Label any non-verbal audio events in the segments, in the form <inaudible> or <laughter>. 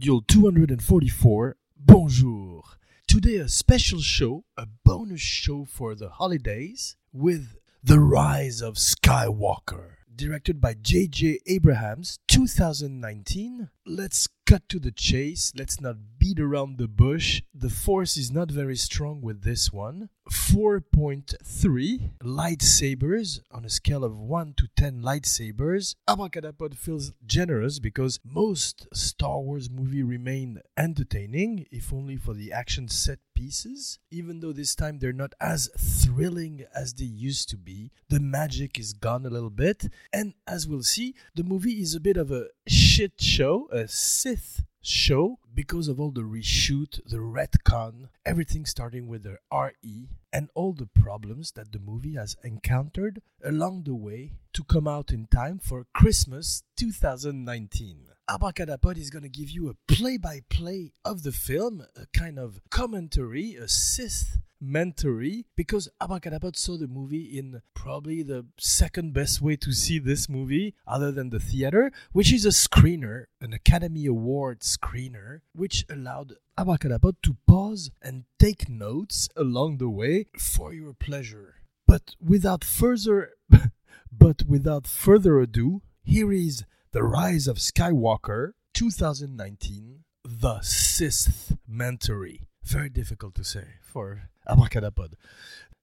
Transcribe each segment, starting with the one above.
Module 244. Bonjour. Today a special show, a bonus show for the holidays with The Rise of Skywalker, directed by J.J. Abrams, 2019. Let's cut to the chase. Let's not beat around the bush. The force is not very strong with this one. 4.3 lightsabers on a scale of 1 to 10 lightsabers. Abracadapod feels generous because most Star Wars movie remain entertaining, if only for the action set pieces. Even though this time they're not as thrilling as they used to be, the magic is gone a little bit. And as we'll see, the movie is a bit of a shit show, a Sith show because of all the reshoot, the retcon, everything starting with the RE, and all the problems that the movie has encountered along the way to come out in time for Christmas 2019. Abracadapod is going to give you a play by play of the film, a kind of commentary, a Sith mentory, because oh Abracadapod saw the movie in probably the second best way to see this movie, other than the theater, which is a screener, an Academy Award screener, which allowed oh Abracadapod to pause and take notes along the way for your pleasure. But without further <laughs> but without further ado, here is The Rise of Skywalker 2019, The Sixth Mentory. Very difficult to say for Abracadapod.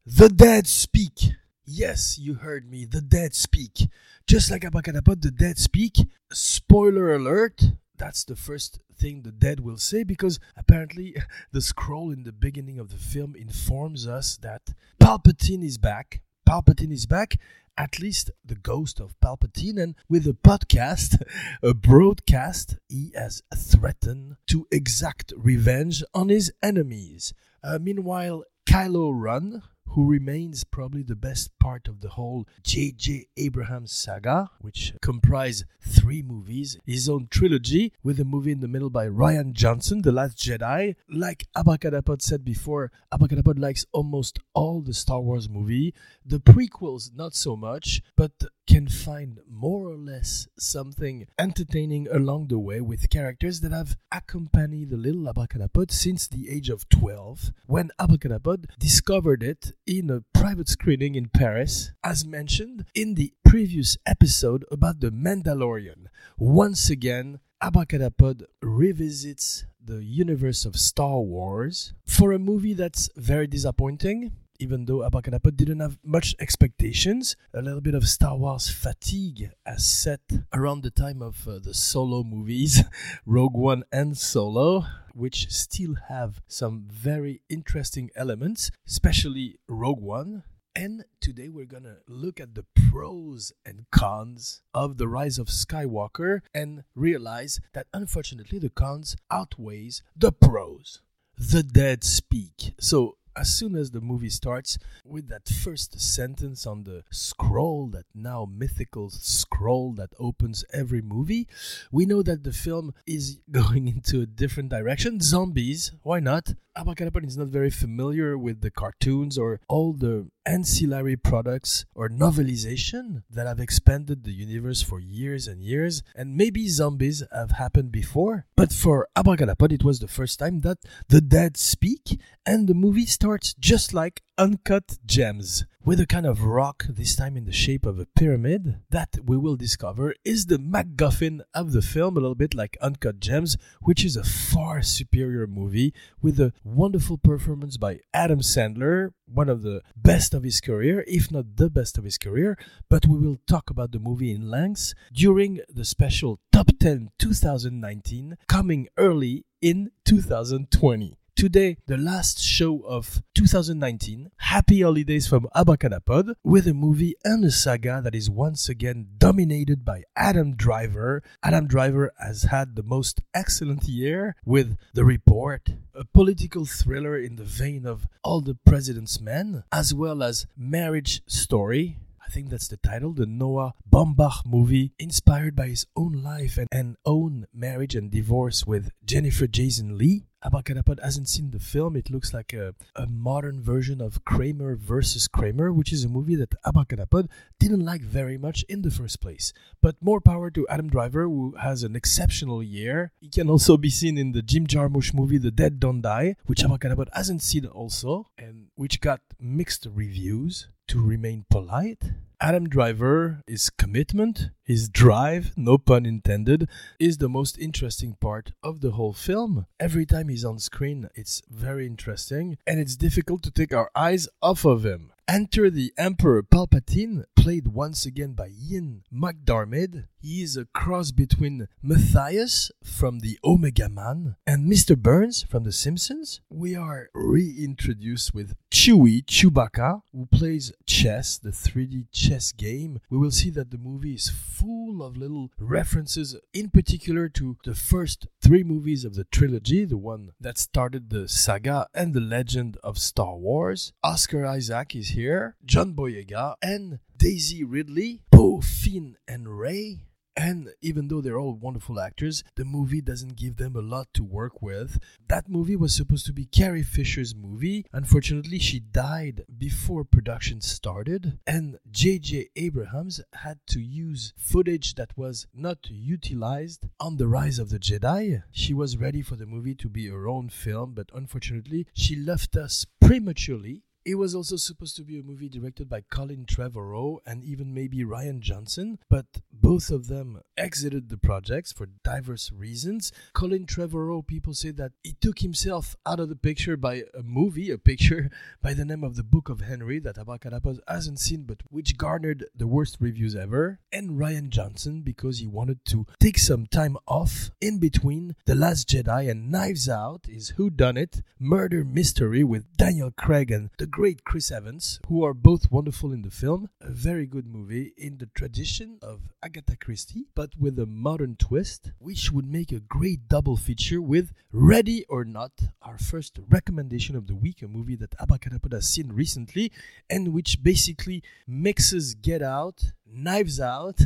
The dead speak. Yes, you heard me. The dead speak. Just like Abracadapod, the dead speak. Spoiler alert. That's the first thing the dead will say because apparently <laughs> the scroll in the beginning of the film informs us that Palpatine is back. Palpatine is back at least the ghost of Palpatine, and with a podcast, <laughs> a broadcast, he has threatened to exact revenge on his enemies. Uh, meanwhile, Kylo Ren, who remains probably the best part of the whole J.J. Abrams saga, which comprise three movies, his own trilogy, with a movie in the middle by Rian Johnson, The Last Jedi. Like Abracadapod said before, Abracadapod likes almost all the Star Wars movie. The prequels, not so much, but can find more or less something entertaining along the way with characters that have accompanied the little Abracadapod since the age of 12, when Abracadapod discovered it in a private screening in Paris, as mentioned in the previous episode about the Mandalorian. Once again, Abracadapod revisits the universe of Star Wars for a movie that's very disappointing even though Abracadapod didn't have much expectations. A little bit of Star Wars fatigue as set around the time of uh, the solo movies, <laughs> Rogue One and Solo, which still have some very interesting elements, especially Rogue One. And today we're gonna look at the pros and cons of the rise of Skywalker and realize that unfortunately the cons outweighs the pros. The dead speak. So as soon as the movie starts with that first sentence on the scroll, that now mythical scroll that opens every movie, we know that the film is <laughs> going into a different direction. Zombies, why not? Abracadapod is not very familiar with the cartoons or all the ancillary products or novelization that have expanded the universe for years and years. And maybe zombies have happened before, but for Abracadapod, it was the first time that the dead speak, and the movie starts just like Uncut Gems, with a kind of rock, this time in the shape of a pyramid, that we will discover is the MacGuffin of the film, a little bit like Uncut Gems, which is a far superior movie with a wonderful performance by Adam Sandler, one of the best of his career, if not the best of his career. But we will talk about the movie in length during the special Top 10 2019 coming early in 2020. Today, the last show of 2019. Happy holidays from Abracadapod with a movie and a saga that is once again dominated by Adam Driver. Adam Driver has had the most excellent year with The Report, a political thriller in the vein of All the President's Men, as well as Marriage Story. I think that's the title, the Noah Baumbach movie, inspired by his own life and, and own marriage and divorce with Jennifer Jason Leigh. Abracadapod hasn't seen the film. It looks like a, a modern version of Kramer versus Kramer, which is a movie that Abracadapod didn't like very much in the first place. But more power to Adam Driver, who has an exceptional year. He can also be seen in the Jim Jarmusch movie The Dead Don't Die, which Abracadapod hasn't seen also, and which got mixed reviews. To remain polite, Adam Driver, his commitment, his drive, no pun intended, is the most interesting part of the whole film. Every time he's on screen, it's very interesting, and it's difficult to take our eyes off of him. Enter the Emperor Palpatine, played once again by Ian McDiarmid. He is a cross between Matthias from the Omega Man and Mr. Burns from The Simpsons. We are reintroduced with Chewie Chewbacca, who plays chess, the 3D chess game. We will see that the movie is full of little references, in particular to the first three movies of the trilogy, the one that started the saga and the legend of Star Wars. Oscar Isaac is here, John Boyega, and Daisy Ridley, Poe, Finn, and Rey. And even though they're all wonderful actors, the movie doesn't give them a lot to work with. That movie was supposed to be Carrie Fisher's movie. Unfortunately, she died before production started, and J.J. Abrams had to use footage that was not utilized on The Rise of the Jedi. She was ready for the movie to be her own film, but unfortunately, she left us prematurely it was also supposed to be a movie directed by Colin Trevorrow and even maybe Rian Johnson, but both of them exited the projects for diverse reasons. Colin Trevorrow, people say that he took himself out of the picture by a movie, a picture <laughs> by the name of The Book of Henry that Abracadapod hasn't seen, but which garnered the worst reviews ever. And Rian Johnson, because he wanted to take some time off in between The Last Jedi and Knives Out, is Who Done It, murder mystery with Daniel Craig and the great Chris Evans, who are both wonderful in the film. A very good movie in the tradition of Agatha Christie, but with a modern twist, which would make a great double feature with Ready or Not, our first recommendation of the week, a movie that Abracadapod has seen recently, and which basically mixes Get Out, Knives Out.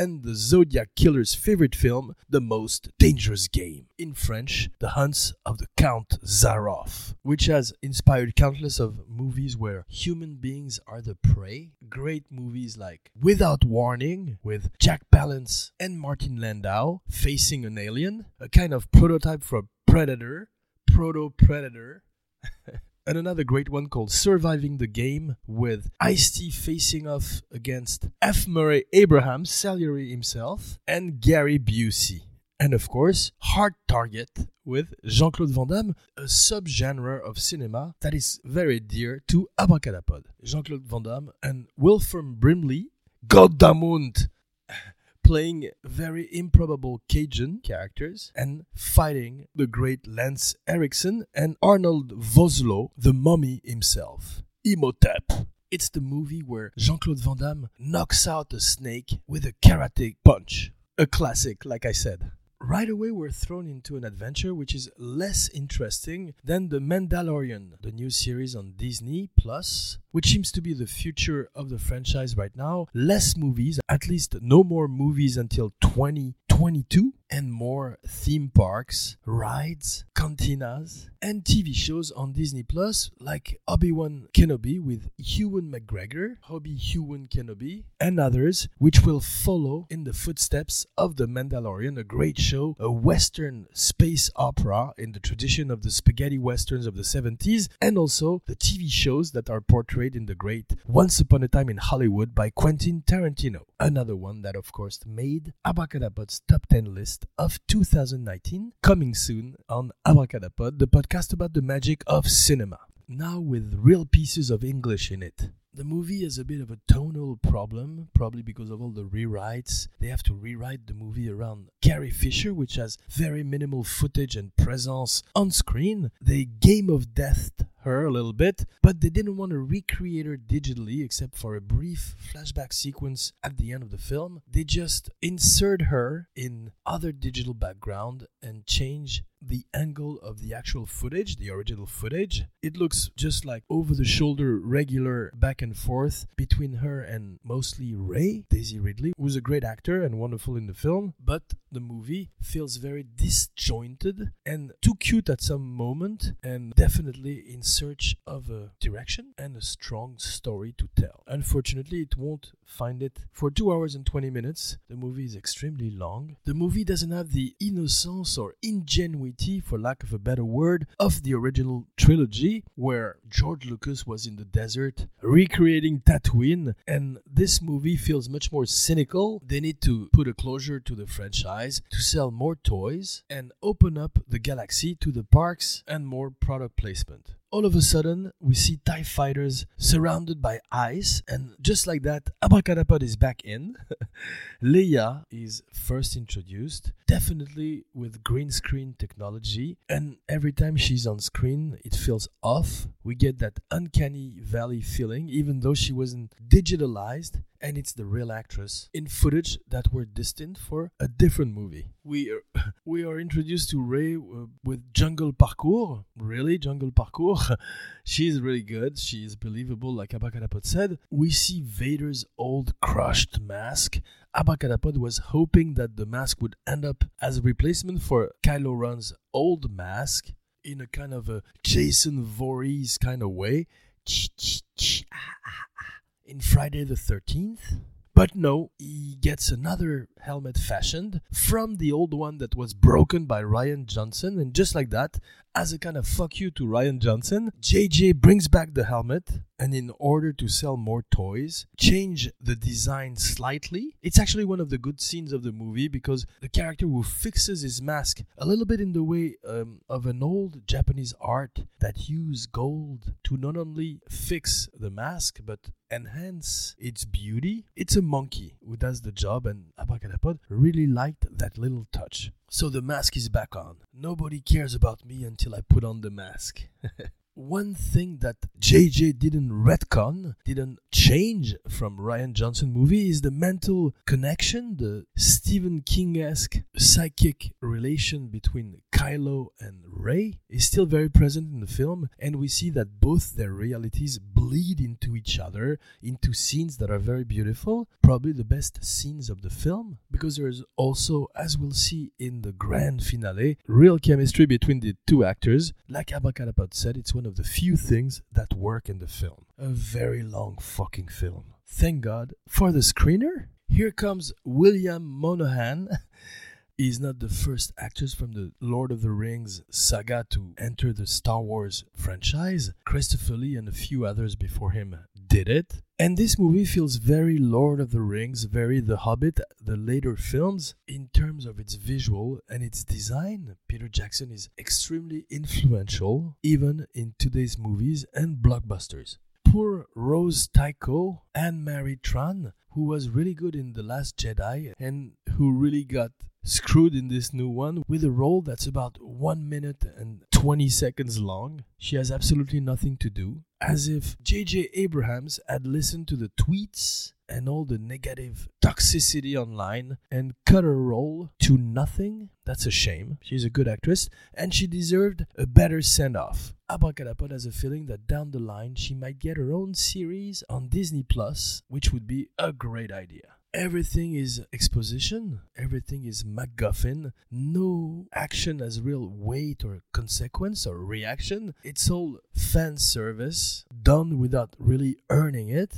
And the Zodiac Killer's favorite film, The Most Dangerous Game. In French, The Hunts of the Count Zaroff, which has inspired countless of movies where human beings are the prey. Great movies like Without Warning with Jack Palance and Martin Landau facing an alien, a kind of prototype for Predator, Proto Predator. <laughs> and another great one called Surviving the Game with Ice T facing off against F. Murray Abraham, Salieri himself, and Gary Busey. And of course, Hard Target with Jean Claude Van Damme, a subgenre of cinema that is very dear to Abracadapod. Jean Claude Van Damme and Wilford Brimley, Goddammit! Playing very improbable Cajun characters and fighting the great Lance Henriksen and Arnold Vosloo, the mummy himself. Imhotep. It's the movie where Jean Claude Van Damme knocks out a snake with a karate punch. A classic, like I said right away we're thrown into an adventure which is less interesting than The Mandalorian, the new series on Disney Plus, which seems to be the future of the franchise right now. Less movies, at least no more movies until 2022 and more theme parks, rides, cantinas, and TV shows on Disney Plus like Obi-Wan Kenobi with Ewan McGregor, Hobby Ewan Kenobi, and others, which will follow in the footsteps of The Mandalorian, a great show, a Western space opera in the tradition of the spaghetti westerns of the 70s, and also the TV shows that are portrayed in the great Once Upon a Time in Hollywood by Quentin Tarantino. Another one that, of course, made Abracadapod's top 10 list of 2019, coming soon on Abracadapod, the podcast about the magic of cinema. Now with real pieces of English in it. The movie has a bit of a tonal problem, probably because of all the rewrites. They have to rewrite the movie around Carrie Fisher, which has very minimal footage and presence on screen. They game of death her a little bit, but they didn't want to recreate her digitally except for a brief flashback sequence at the end of the film. They just insert her in other digital background and change the angle of the actual footage, the original footage. It looks just like over the shoulder regular back and forth between her and mostly Rey, Daisy Ridley, who's a great actor and wonderful in the film, but the movie feels very disjointed and too cute at some moment and definitely in search of a direction and a strong story to tell. Unfortunately, it won't find it for 2 hours and 20 minutes. The movie is extremely long. The movie doesn't have the innocence or ingenuity, for lack of a better word, of the original trilogy, where George Lucas was in the desert recreating Tatooine, and this movie feels much more cynical. They need to put a closure to the franchise to sell more toys and open up the galaxy to the parks and more product placement all of a sudden we see TIE fighters surrounded by ice, and just like that, Abracadapod is back in. <laughs> Leia is first introduced, definitely with green screen technology, and every time she's on screen, it feels off. We get that uncanny valley feeling, even though she wasn't digitalized and it's the real actress in footage that were destined for a different movie. We are, <laughs> we are introduced to Rey uh, with Jungle Parkour. Really, Jungle Parkour? <laughs> She's really good. She is believable, like Abracadapod said. We see Vader's old crushed mask. Abracadapod was hoping that the mask would end up as a replacement for Kylo Ren's old mask in a kind of a Jason Voorhees kind of way in Friday the 13th. But no, he gets another helmet fashioned from the old one that was broken by Rian Johnson. And just like that, as a kind of fuck you to Rian Johnson, JJ brings back the helmet and in order to sell more toys, change the design slightly. It's actually one of the good scenes of the movie because the character who fixes his mask a little bit in the way um, of an old Japanese art that use gold to not only fix the mask but enhance its beauty. It's a monkey who does the job, and Abracadapod really liked that little touch. So the mask is back on. Nobody cares about me until I put on the mask. <laughs> One thing that JJ didn't retcon, didn't change from Rian Johnson movie is the mental connection, the Stephen King-esque psychic relation between Kylo and Rey is still very present in the film, and we see that both their realities bleed into each other, into scenes that are very beautiful, probably the best scenes of the film, because there's also, as we'll see in the grand finale, real chemistry between the two actors. Like Abracadapod said, it's one of the few things that work in the film. A very long fucking film. Thank God for the screener. Here comes William Monahan. <laughs> He's not the first actors from the Lord of the Rings saga to enter the Star Wars franchise. Christopher Lee and a few others before him did it. And this movie feels very Lord of the Rings, very The Hobbit, the later films, in terms of its visual and its design. Peter Jackson is extremely influential, even in today's movies and blockbusters. Poor Rose Tico and Mary Tran, who was really good in The Last Jedi and who really got screwed in this new one with a role that's about 1 minute and 20 seconds long. She has absolutely nothing to do, as if J.J. Abrams had listened to the tweets and all the negative toxicity online and cut her role to nothing. That's a shame. She's a good actress and she deserved a better send off. Abracadapod has a feeling that down the line she might get her own series on Disney Plus, which would be a great idea everything is exposition, everything is MacGuffin. No action has real weight or consequence or reaction. It's all fan service done without really earning it.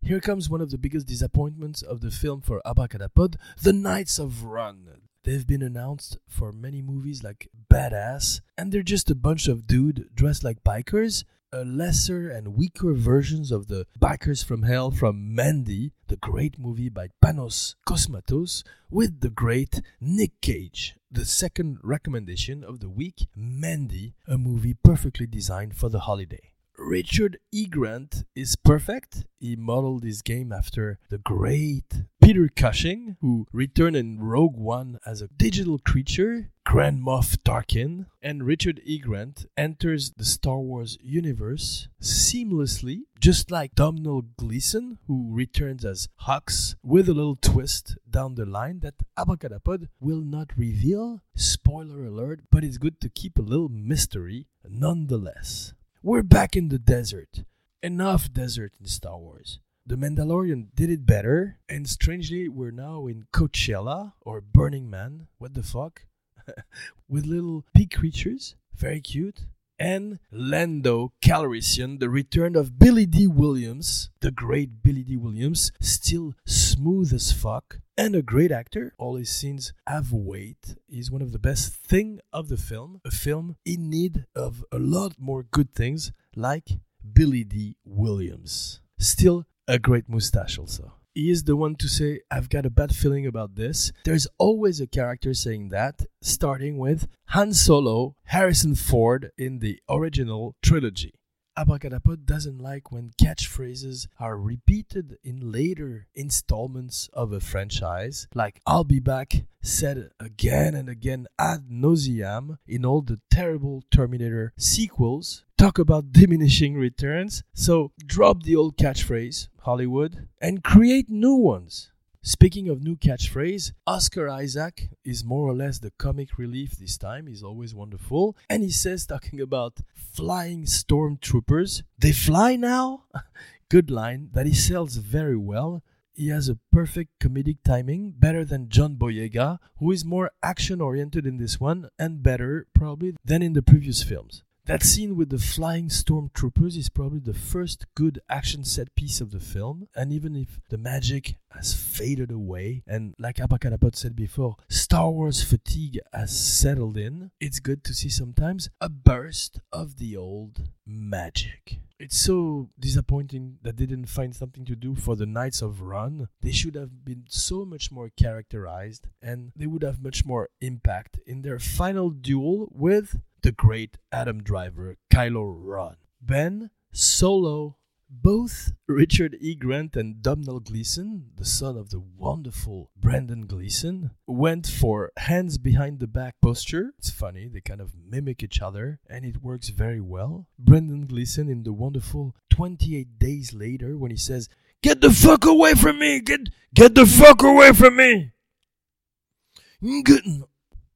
Here comes one of the biggest disappointments of the film for Abracadapod The Knights of Ren. They've been announced for many movies like Badass, and they're just a bunch of dude dressed like bikers a lesser and weaker versions of the Bikers from Hell from Mandy, the great movie by Panos Cosmatos, with the great Nick Cage. The second recommendation of the week, Mandy, a movie perfectly designed for the holiday. Richard E. Grant is perfect. He modeled his game after the great Peter Cushing, who returned in Rogue One as a digital creature, Grand Moff Tarkin, and Richard E. Grant enters the Star Wars universe seamlessly, just like Domhnall Gleeson, who returns as Hux, with a little twist down the line that Abracadapod will not reveal. Spoiler alert, but it's good to keep a little mystery nonetheless. We're back in the desert. Enough desert in Star Wars. The Mandalorian did it better, and strangely, we're now in Coachella or Burning Man. What the fuck? <laughs> With little pig creatures, very cute. And Lando Calrissian, the return of Billy Dee Williams, the great Billy Dee Williams, still smooth as fuck and a great actor. All his scenes have weight. He's one of the best thing of the film. A film in need of a lot more good things, like Billy Dee Williams. Still a great mustache, also. He is the one to say, I've got a bad feeling about this. There's always a character saying that, starting with Han Solo, Harrison Ford in the original trilogy. Abracadapod doesn't like when catchphrases are repeated in later installments of a franchise, like I'll be back, said again and again ad nauseam in all the terrible Terminator sequels. Talk about diminishing returns. So drop the old catchphrase, Hollywood, and create new ones. Speaking of new catchphrase, Oscar Isaac is more or less the comic relief this time. He's always wonderful. And he says, talking about flying stormtroopers, they fly now? <laughs> Good line that he sells very well. He has a perfect comedic timing, better than John Boyega, who is more action oriented in this one and better, probably, than in the previous films. That scene with the flying stormtroopers is probably the first good action set piece of the film, and even if the magic has faded away, and like Abracadapod said before, Star Wars fatigue has settled in, it's good to see sometimes a burst of the old magic. It's so disappointing that they didn't find something to do for the Knights of Ren. They should have been so much more characterized and they would have much more impact in their final duel with the great Adam Driver, Kylo Ren. Ben, Solo, both Richard E. Grant and Domhnall Gleeson, the son of the wonderful Brendan Gleeson, went for hands behind the back posture. It's funny, they kind of mimic each other, and it works very well. Brendan Gleeson in the wonderful 28 Days Later when he says, Get the fuck away from me! Get, get the fuck away from me!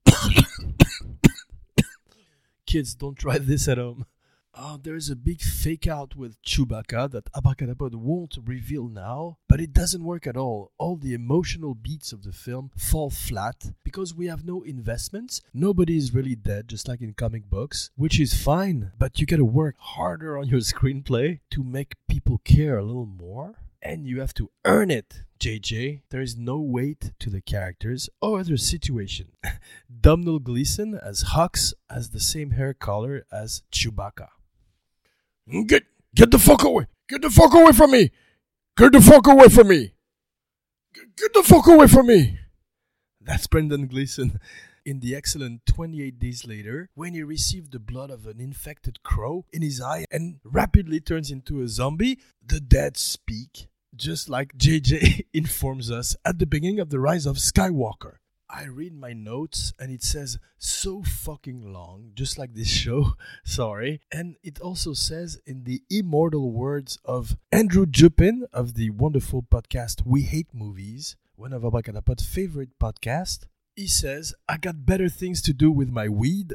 <coughs> Kids, don't try this at home. Oh, there's a big fake out with Chewbacca that Abracadapod won't reveal now, but it doesn't work at all. All the emotional beats of the film fall flat because we have no investments. Nobody is really dead, just like in comic books, which is fine, but you gotta work harder on your <laughs> screenplay to make people care a little more and you have to earn it, JJ. There is no weight to the characters or the situation. <laughs> Domhnall Gleeson as Hux has the same hair color as Chewbacca. Get get the fuck away! Get the fuck away from me! Get the fuck away from me! Get, get the fuck away from me! That's Brendan Gleeson <laughs> in the excellent 28 Days Later when he received the blood of an infected crow in his eye and rapidly turns into a zombie. The dead speak just like JJ <laughs> informs us at the beginning of The Rise of Skywalker. I read my notes and it says so fucking long, just like this show. <laughs> Sorry. And it also says in the immortal words of Andrew Jupin of the wonderful podcast We Hate Movies, one of Abracadapod's favorite podcasts, he says, I got better things to do with my weed.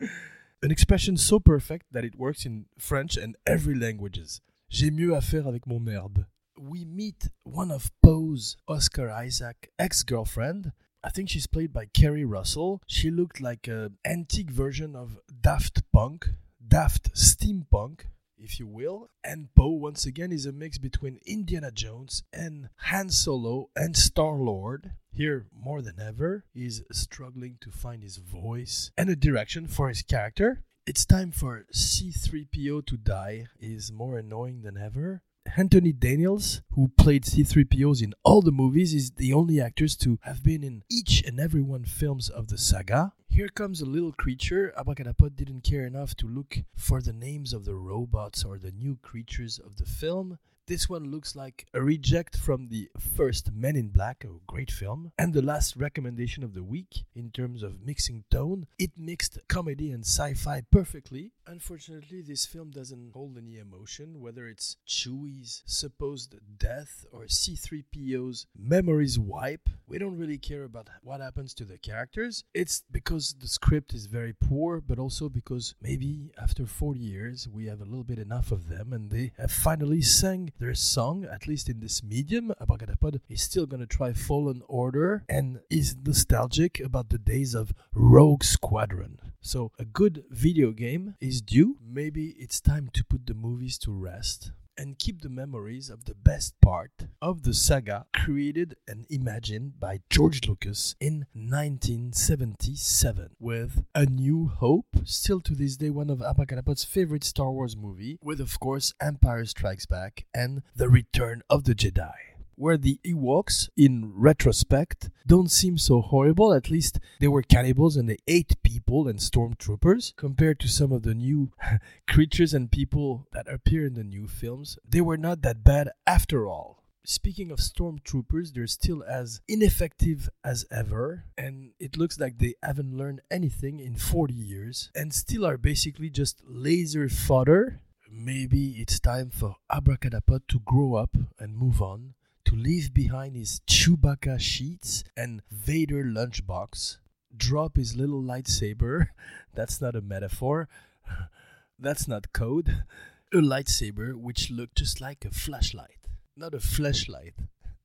<laughs> An expression so perfect that it works in French and every languages. J'ai mieux à faire avec mon herbe we meet one of Poe's Oscar Isaac ex girlfriend. I think she's played by Keri Russell. She looked like an antique version of Daft Punk, Daft Steampunk, if you will. And Poe, once again, is a mix between Indiana Jones and Han Solo and Star Lord. Here, more than ever, he's struggling to find his voice and a direction for his character. It's time for C3PO to die is more annoying than ever. Anthony Daniels, who played C3POs in all the movies, is the only actors to have been in each and every one films of the saga. Here comes a little creature. Abracadapod didn't care enough to look for the names of the robots or the new creatures of the film. This one looks like a reject from the first Men in Black, a great film. And the last recommendation of the week, in terms of mixing tone, it mixed comedy and sci fi perfectly. Unfortunately, this film doesn't hold any emotion, whether it's Chewie's supposed death or C3PO's memories wipe. We don't really care about what happens to the characters. It's because the script is very poor, but also because maybe after 40 years we have a little bit enough of them and they have finally sang their song, at least in this medium. Abracadapod is still gonna try Fallen Order and is nostalgic about the days of Rogue Squadron. So a good video game is due. Maybe it's time to put the movies to rest and keep the memories of the best part of the saga created and imagined by George Lucas in 1977 with A New Hope, still to this day one of Abracadapod's favorite Star Wars movie, with of course Empire Strikes Back and The Return of the Jedi where the Ewoks, in retrospect, don't seem so horrible. At least they were cannibals and they ate people and stormtroopers. Compared to some of the new <laughs> creatures and people that appear in the new films, they were not that bad after all. Speaking of stormtroopers, they're still as ineffective as ever, and it looks like they haven't learned anything in 40 years and still are basically just laser fodder. Maybe it's time for Abracadapod to grow up and move on to leave behind his Chewbacca sheets and Vader lunchbox, drop his little lightsaber. <laughs> That's not a metaphor. <laughs> That's not code. A lightsaber which looked just like a flashlight, not a flashlight.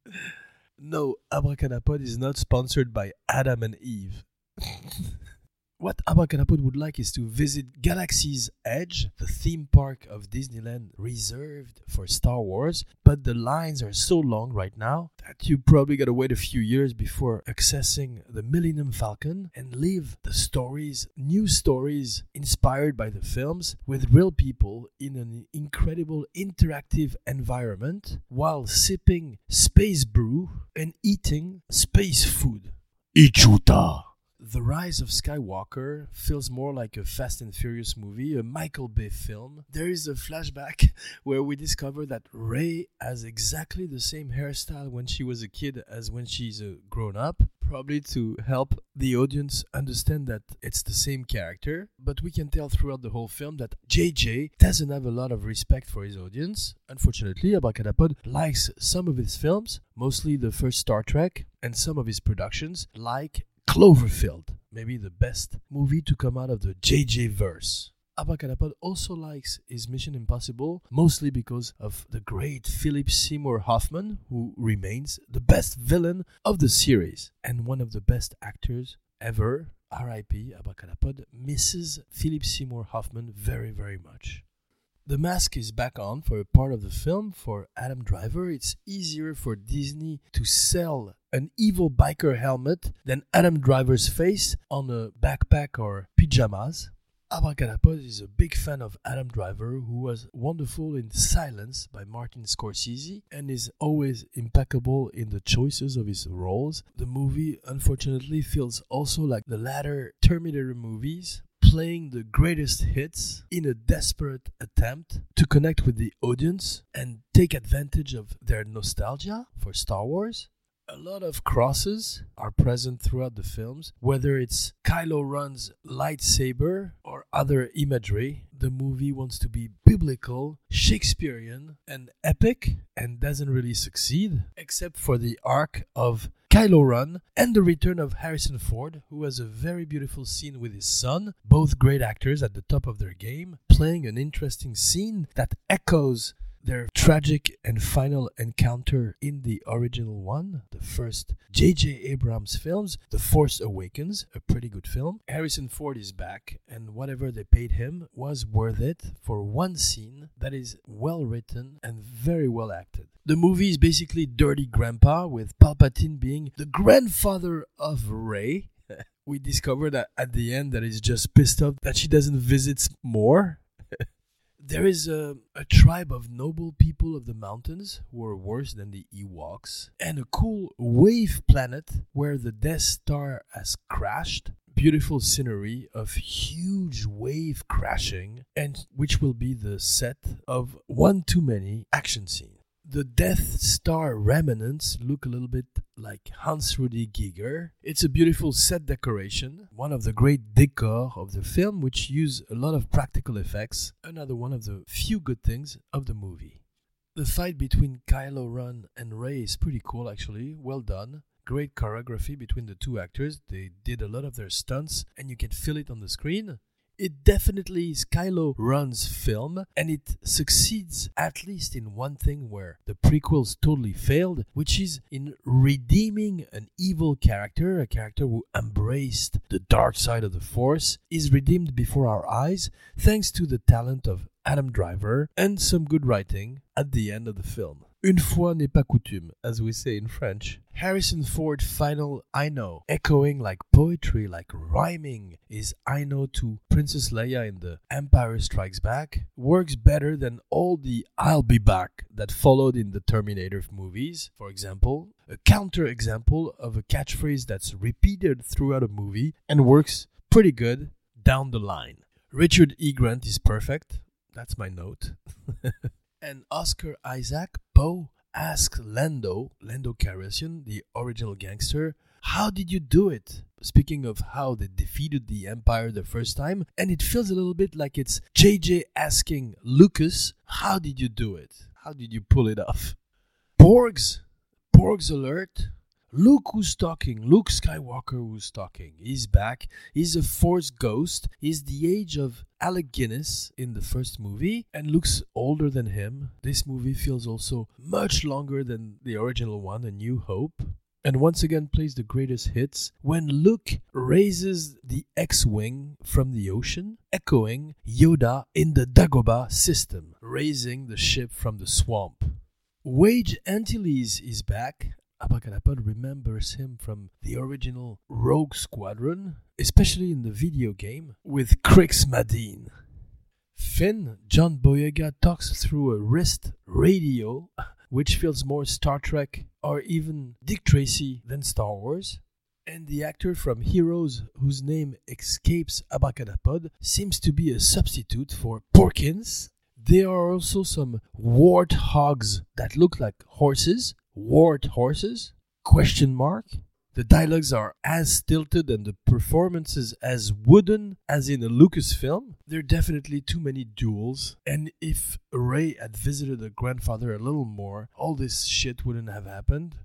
<laughs> no, Abracadapod is not sponsored by Adam and Eve. What Abracadapod would like is to visit Galaxy's Edge, the theme park of Disneyland reserved for Star Wars, but the lines are so long right now that you probably gotta wait a few years before accessing the Millennium Falcon and live the stories, new stories inspired by the films with real people in an incredible interactive environment while sipping space brew and eating space food. Ichuta! The Rise of Skywalker feels more like a Fast and Furious movie, a Michael Bay film. There is a flashback <laughs> where we discover that Rey has exactly the same hairstyle when she was a kid as when she's a grown up, probably to help the audience understand that it's the same character. But we can tell throughout the whole film that JJ doesn't have a lot of respect for his audience. Unfortunately, Abracadapod likes some of his films, mostly the first Star Trek, and some of his productions, like Cloverfield, maybe the best movie to come out of the JJ verse. Abracadapod also likes his Mission Impossible, mostly because of the great Philip Seymour Hoffman, who remains the best villain of the series and one of the best actors ever. RIP Abracadapod misses Philip Seymour Hoffman very, very much. The mask is back on for a part of the film for Adam Driver. It's easier for Disney to sell an evil biker helmet than Adam Driver's face on a backpack or pajamas. Abracadapod is a big fan of Adam Driver, who was wonderful in Silence by Martin Scorsese and is always impeccable in the choices of his roles. The movie, unfortunately, feels also like the latter Terminator movies, playing the greatest hits in a desperate attempt to connect with the audience and take advantage of their nostalgia for Star Wars. A lot of crosses are present throughout the films, whether it's Kylo Ren's lightsaber or other imagery. The movie wants to be biblical, Shakespearean, and epic, and doesn't really succeed, except for the arc of Kylo Ren and the return of Harrison Ford, who has a very beautiful scene with his son, both great actors at the top of their game, playing an interesting scene that echoes their tragic and final encounter in the original one, the first J.J. Abrams films, The Force Awakens, a pretty good film. Harrison Ford is back, and whatever they paid him was worth it for one scene that is well written and very well acted. The movie is basically Dirty Grandpa, with Palpatine being the grandfather of Rey. <laughs> we discover that at the end that he's just pissed off that she doesn't visit more there is a, a tribe of noble people of the mountains who are worse than the Ewoks, and a cool wave planet where the Death Star has crashed. Beautiful scenery of huge wave crashing, and which will be the set of one too many action scene. The Death Star remnants look a little bit like Hans Ruedi Giger. It's a beautiful set decoration, one of the great decor of the film, which use a lot of practical effects. Another one of the few good things of the movie. The fight between Kylo Ren and Rey is pretty cool, actually. Well done. great choreography between the two actors. They did a lot of their stunts, and you can feel it on the screen. It definitely is Kylo Ren's film, and it succeeds at least in one thing where the prequels totally failed, which is in redeeming an evil character, a character who embraced the dark side of the Force, is redeemed before our eyes thanks to the talent of Adam Driver and some good writing at the end of the film. Une fois n'est pas coutume, as we say in French. Harrison Ford final I know, echoing like poetry, like rhyming, is I know to Princess Leia in The Empire Strikes Back, works better than all the I'll be back that followed in the Terminator movies, for example. A counter example of a catchphrase that's repeated throughout a movie and works pretty good down the line. Richard E. Grant is perfect. That's my note. <laughs> and Oscar Isaac Poe asks Lando, Lando Calrissian, the original gangster, how did you do it? Speaking of how they defeated the Empire the first time, and it feels a little bit like it's JJ asking Lucas, how did you do it? How did you pull it off? Borgs, Borgs alert. Luke who's talking, Luke Skywalker who's talking. He's back. He's a Force ghost. He's the age of Alec Guinness in the first movie and looks older than him. This movie feels also much longer than the original one, A New Hope. And once again plays the greatest hits when Luke raises the X Wing from the ocean, echoing Yoda in the Dagobah system, raising the ship from the swamp. Wedge Antilles is back Abracadapod remembers him from the original Rogue Squadron, especially in the video game, with Crix Madine. Finn, John Boyega talks through a wrist radio, which feels more Star Trek or even Dick Tracy than Star Wars. And the actor from Heroes, whose name escapes Abracadapod, seems to be a substitute for Porkins. There are also some warthogs that look like horses, wart horses? Question mark. The dialogues are as stilted and the performances as wooden as in a Lucasfilm. There are definitely too many duels, and if Rey had visited her grandfather a little more, all this shit wouldn't have happened.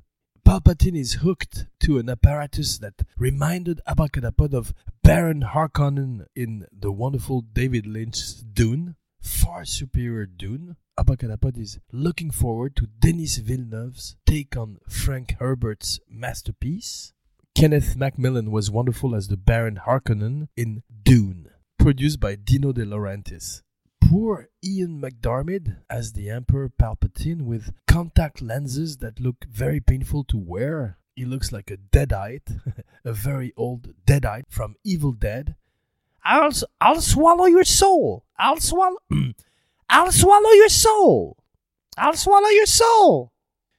Palpatine is hooked to an apparatus that reminded Abracadapod of Baron Harkonnen in the wonderful David Lynch's Dune. Far superior Dune. Abracadapod is looking forward to Denis Villeneuve's take on Frank Herbert's masterpiece. Kenneth McMillan was wonderful as the Baron Harkonnen in Dune, produced by Dino De Laurentiis. Poor Ian McDiarmid as the Emperor Palpatine with contact lenses that look very painful to wear. He looks like a deadite, <laughs> a very old deadite from Evil Dead. I'll, I'll swallow your soul. I'll swallow. <clears throat> I'll swallow your soul. I'll swallow your soul.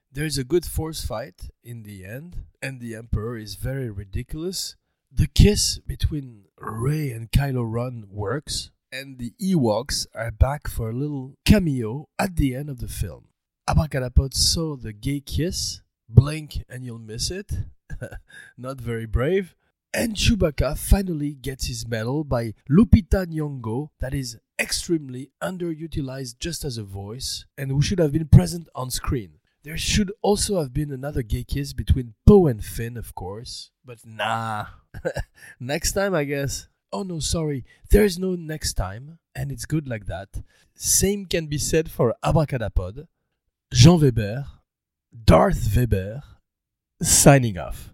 There's a good force fight in the end, and the Emperor is very ridiculous. The kiss between Rey and Kylo Ren works, and the Ewoks are back for a little cameo at the end of the film. Abracadapod saw the gay kiss, blink and you'll miss it. <laughs> Not very brave. And Chewbacca finally gets his medal by Lupita Nyong'o, that is extremely underutilized just as a voice and who should have been present on screen. There should also have been another gay kiss between Poe and Finn, of course, but nah. <laughs> next time, I guess. Oh no, sorry, there is no next time, and it's good like that. Same can be said for Abracadapod. Jean Weber, Darth Weber, signing off.